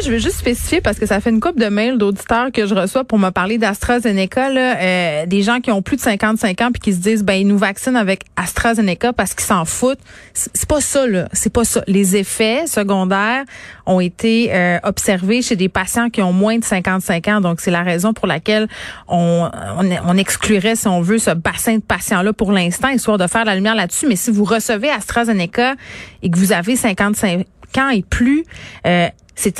Là, je veux juste spécifier parce que ça fait une coupe de mails d'auditeurs que je reçois pour me parler d'AstraZeneca. Là, euh, des gens qui ont plus de 55 ans puis qui se disent, ben ils nous vaccinent avec AstraZeneca parce qu'ils s'en foutent. C'est pas ça là. C'est pas ça. Les effets secondaires ont été euh, observés chez des patients qui ont moins de 55 ans. Donc c'est la raison pour laquelle on, on, on exclurait, si on veut, ce bassin de patients-là pour l'instant, histoire de faire la lumière là-dessus. Mais si vous recevez AstraZeneca et que vous avez 55 ans et plus, euh,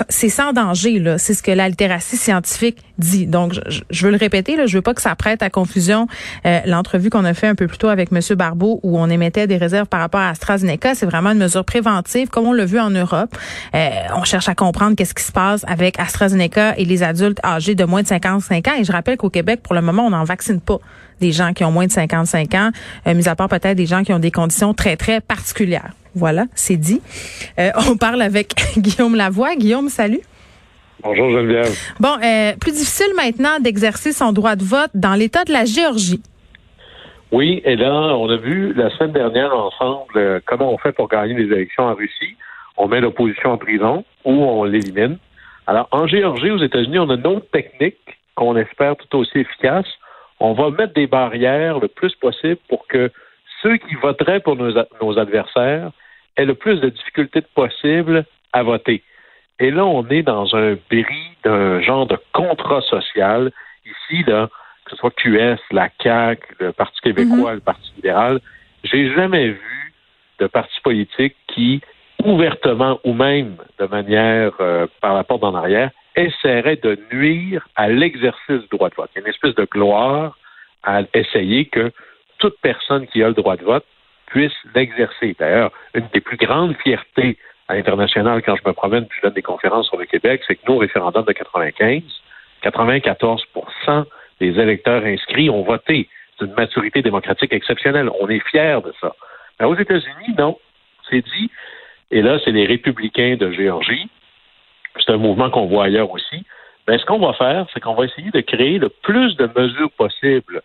c'est sans danger là, c'est ce que la littératie scientifique dit. Donc je, veux le répéter là, je veux pas que ça prête à confusion euh, l'entrevue qu'on a fait un peu plus tôt avec monsieur Barbeau où on émettait des réserves par rapport à AstraZeneca, c'est vraiment une mesure préventive comme on l'a vu en Europe. Euh, on cherche à comprendre qu'est-ce qui se passe avec AstraZeneca et les adultes âgés de moins de 55 ans et je rappelle qu'au Québec pour le moment on n'en vaccine pas des gens qui ont moins de 55 ans, euh, mis à part peut-être des gens qui ont des conditions très très particulières. Voilà, c'est dit. Euh, on parle avec Guillaume Lavoie. Guillaume, salut. Bonjour Geneviève. Bon, euh, plus difficile maintenant d'exercer son droit de vote dans l'État de la Géorgie. Oui, et là, on a vu la semaine dernière ensemble euh, comment on fait pour gagner les élections en Russie. On met l'opposition en prison ou on l'élimine. Alors, en Géorgie, aux États-Unis, on a une autre technique qu'on espère tout aussi efficace. On va mettre des barrières le plus possible pour que ceux qui voteraient pour nos, nos adversaires aient le plus de difficultés possible à voter. Et là, on est dans un bris d'un genre de contrat social. Ici, là, que ce soit QS, la CAQ, le Parti québécois, le Parti libéral, j'ai jamais vu de parti politique qui, ouvertement ou même de manière euh, par la porte en arrière, essaierait de nuire à l'exercice du droit de vote. Il y a une espèce de gloire à essayer que toute personne qui a le droit de vote puisse l'exercer. D'ailleurs, une des plus grandes fiertés à l'international quand je me promène puis je donne des conférences sur le Québec, c'est que nous, au référendum de 95, 94% des électeurs inscrits ont voté. C'est une maturité démocratique exceptionnelle. On est fiers de ça. Mais aux États-Unis, non. C'est dit. Et là, c'est les républicains de Géorgie. C'est un mouvement qu'on voit ailleurs aussi. Ben, ce qu'on va faire, c'est qu'on va essayer de créer le plus de mesures possibles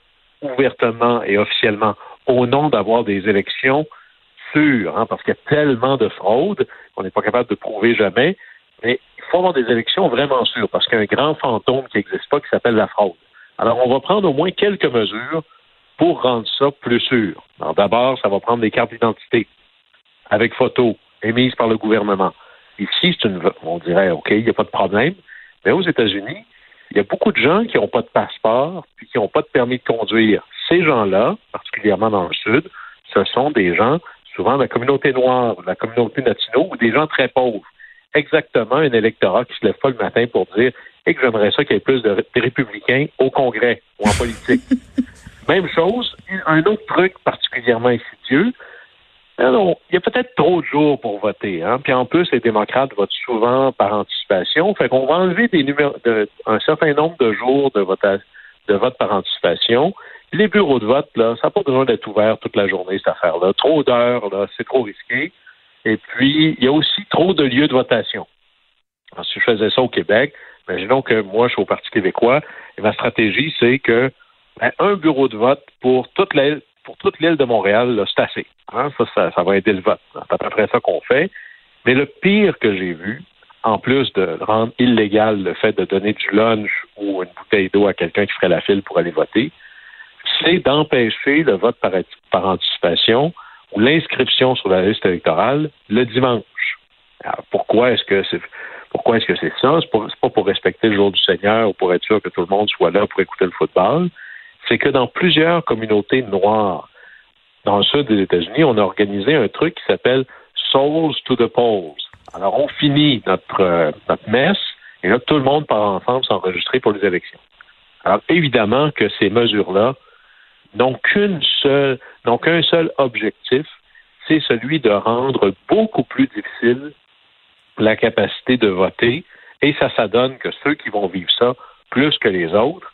ouvertement et officiellement au nom d'avoir des élections sûres, hein, parce qu'il y a tellement de fraude qu'on n'est pas capable de prouver jamais. Mais il faut avoir des élections vraiment sûres, parce qu'il y a un grand fantôme qui n'existe pas qui s'appelle la fraude. Alors, on va prendre au moins quelques mesures pour rendre ça plus sûr. d'abord, ça va prendre des cartes d'identité avec photo émises par le gouvernement. Ici, c'est une, on dirait, OK, il n'y a pas de problème. Mais aux États-Unis, il y a beaucoup de gens qui n'ont pas de passeport puis qui n'ont pas de permis de conduire. Ces gens-là, particulièrement dans le Sud, ce sont des gens, souvent de la communauté noire, de la communauté latino ou des gens très pauvres. Exactement un électorat qui se lève pas le matin pour dire et que j'aimerais ça qu'il y ait plus de, républicains au Congrès ou en politique. Même chose, un autre truc particulièrement insidieux, alors, il y a peut-être trop de jours pour voter. Hein? Puis en plus, les démocrates votent souvent par anticipation. Fait qu'on va enlever des un certain nombre de jours de vote, de vote par anticipation. Les bureaux de vote, là, ça n'a pas besoin d'être ouvert toute la journée, cette affaire-là. Trop d'heures, là, c'est trop risqué. Et puis, il y a aussi trop de lieux de votation. Alors, si je faisais ça au Québec, imaginons que moi, je suis au Parti québécois, et ma stratégie, c'est que ben, un bureau de vote pour toute la, pour toute l'île de Montréal, c'est assez. Hein? Ça, ça, va aider le vote. C'est à peu près ça qu'on fait. Mais le pire que j'ai vu, en plus de rendre illégal le fait de donner du lunch ou une bouteille d'eau à quelqu'un qui ferait la file pour aller voter, c'est d'empêcher le vote par, anticipation ou l'inscription sur la liste électorale le dimanche. Alors, pourquoi est-ce que c'est pourquoi est-ce que c'est ça? C'est pas pour respecter le jour du Seigneur ou pour être sûr que tout le monde soit là pour écouter le football c'est que dans plusieurs communautés noires dans le sud des États-Unis, on a organisé un truc qui s'appelle Souls to the Polls. Alors, on finit notre, euh, notre messe et là, tout le monde part ensemble s'enregistrer pour les élections. Alors, évidemment que ces mesures-là n'ont qu'un seul objectif, c'est celui de rendre beaucoup plus difficile la capacité de voter et ça, ça donne que ceux qui vont vivre ça plus que les autres,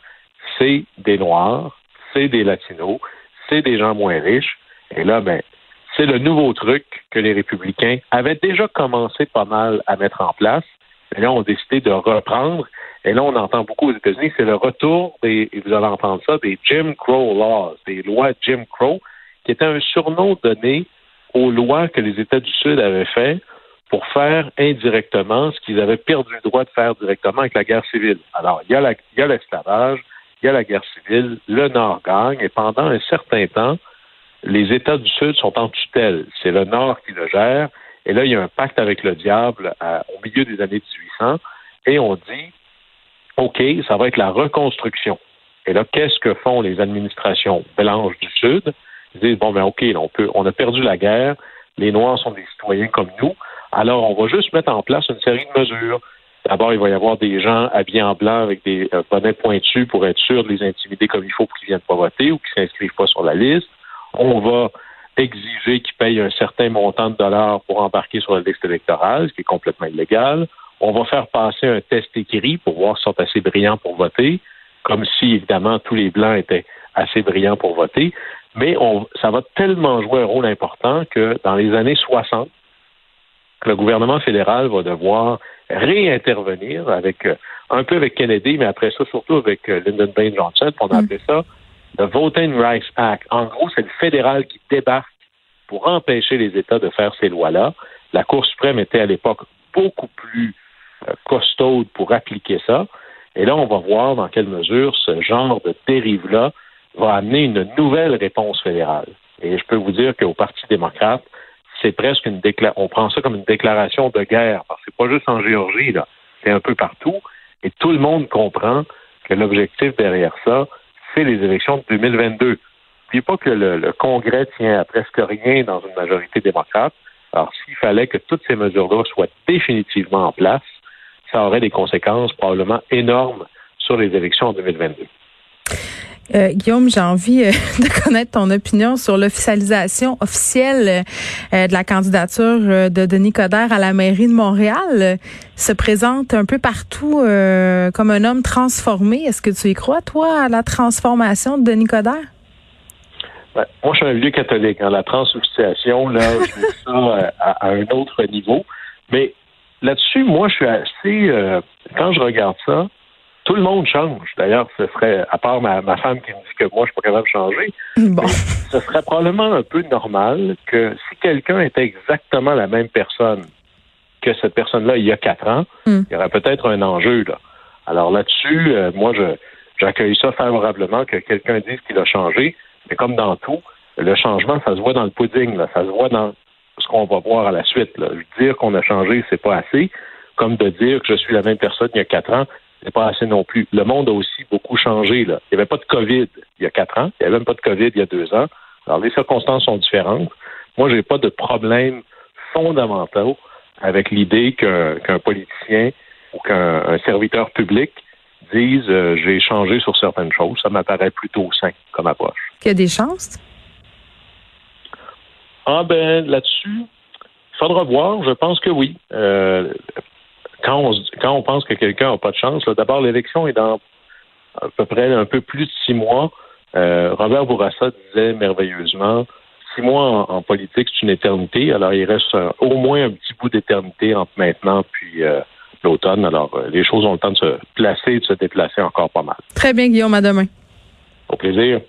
c'est des Noirs, c'est des Latinos, c'est des gens moins riches. Et là, ben, c'est le nouveau truc que les républicains avaient déjà commencé pas mal à mettre en place. Mais là, ont décidé de reprendre Et là, on entend beaucoup aux États-Unis, c'est le retour des, et vous allez entendre ça, des Jim Crow laws, des lois Jim Crow, qui était un surnom donné aux lois que les États du Sud avaient fait pour faire indirectement ce qu'ils avaient perdu le droit de faire directement avec la guerre civile. Alors, il y a l'esclavage, il y a la guerre civile, le Nord gagne, et pendant un certain temps, les États du Sud sont en tutelle. C'est le Nord qui le gère. Et là, il y a un pacte avec le diable au milieu des années 1800. Et on dit, OK, ça va être la reconstruction. Et là, qu'est-ce que font les administrations blanches du Sud? Ils disent, bon, ben OK, on, peut, on a perdu la guerre. Les Noirs sont des citoyens comme nous. Alors, on va juste mettre en place une série de mesures. D'abord, il va y avoir des gens habillés en blanc avec des euh, bonnets pointus pour être sûr de les intimider comme il faut pour qu'ils viennent pas voter ou qu'ils s'inscrivent pas sur la liste. On va exiger qu'ils payent un certain montant de dollars pour embarquer sur la liste électorale, ce qui est complètement illégal. On va faire passer un test écrit pour voir s'ils sont assez brillants pour voter, comme si, évidemment, tous les Blancs étaient assez brillants pour voter. Mais on, ça va tellement jouer un rôle important que dans les années 60, le gouvernement fédéral va devoir réintervenir avec euh, un peu avec Kennedy, mais après ça, surtout avec euh, Lyndon Baines Johnson, on a mm. appelé ça le Voting Rights Act. En gros, c'est le fédéral qui débarque pour empêcher les États de faire ces lois-là. La Cour suprême était à l'époque beaucoup plus euh, costaude pour appliquer ça. Et là, on va voir dans quelle mesure ce genre de dérive-là va amener une nouvelle réponse fédérale. Et je peux vous dire qu'au Parti démocrate, c'est presque une déclaration, on prend ça comme une déclaration de guerre, parce que c'est pas juste en Géorgie, là, c'est un peu partout, et tout le monde comprend que l'objectif derrière ça, c'est les élections de 2022. Puis pas que le, Congrès tient à presque rien dans une majorité démocrate. Alors, s'il fallait que toutes ces mesures-là soient définitivement en place, ça aurait des conséquences probablement énormes sur les élections en 2022. Euh, Guillaume, j'ai envie euh, de connaître ton opinion sur l'officialisation officielle euh, de la candidature de Denis Coderre à la mairie de Montréal. se présente un peu partout comme un homme transformé. Est-ce que tu y crois, toi, à la transformation de Denis Coderre? Ben, moi, je suis un vieux catholique. Hein. La transubstantiation, là, je mets ça à, un autre niveau. Mais là-dessus, moi, je suis assez... quand je regarde ça, tout le monde change. D'ailleurs, ce serait, à part ma, femme qui me dit que moi, je suis pas capable de changer, ce serait probablement un peu normal que si quelqu'un était exactement la même personne que cette personne-là il y a quatre ans, hmm. il y aurait peut-être un enjeu. Là. Alors là-dessus, euh, moi, je, j'accueille ça favorablement que quelqu'un dise qu'il a changé, mais comme dans tout, le changement, ça se voit dans le pudding, là, ça se voit dans ce qu'on va voir à la suite. Là. Dire qu'on a changé, c'est pas assez. Comme de dire que je suis la même personne il y a quatre ans, c'est pas assez non plus. Le monde a aussi beaucoup changé. Là. Il n'y avait pas de COVID il y a quatre ans. Il n'y avait même pas de COVID il y a deux ans. Alors, les circonstances sont différentes. Moi, j'ai pas de problème fondamental avec l'idée qu'un politicien ou qu'un serviteur public dise euh, j'ai changé sur certaines choses. Ça m'apparaît plutôt sain comme approche. Qu'il y a des chances? Ah ben là-dessus, il faudra voir. Je pense que oui. Euh, quand on, quand on pense que quelqu'un n'a pas de chance, d'abord, l'élection est dans à peu près un peu plus de six mois. Euh, Robert Bourassa disait merveilleusement, six mois en, politique, c'est une éternité. Alors, il reste au moins un petit bout d'éternité entre maintenant puis euh, l'automne. Alors, euh, les choses ont le temps de se placer, de se déplacer encore pas mal. Très bien, Guillaume. À demain. Au plaisir.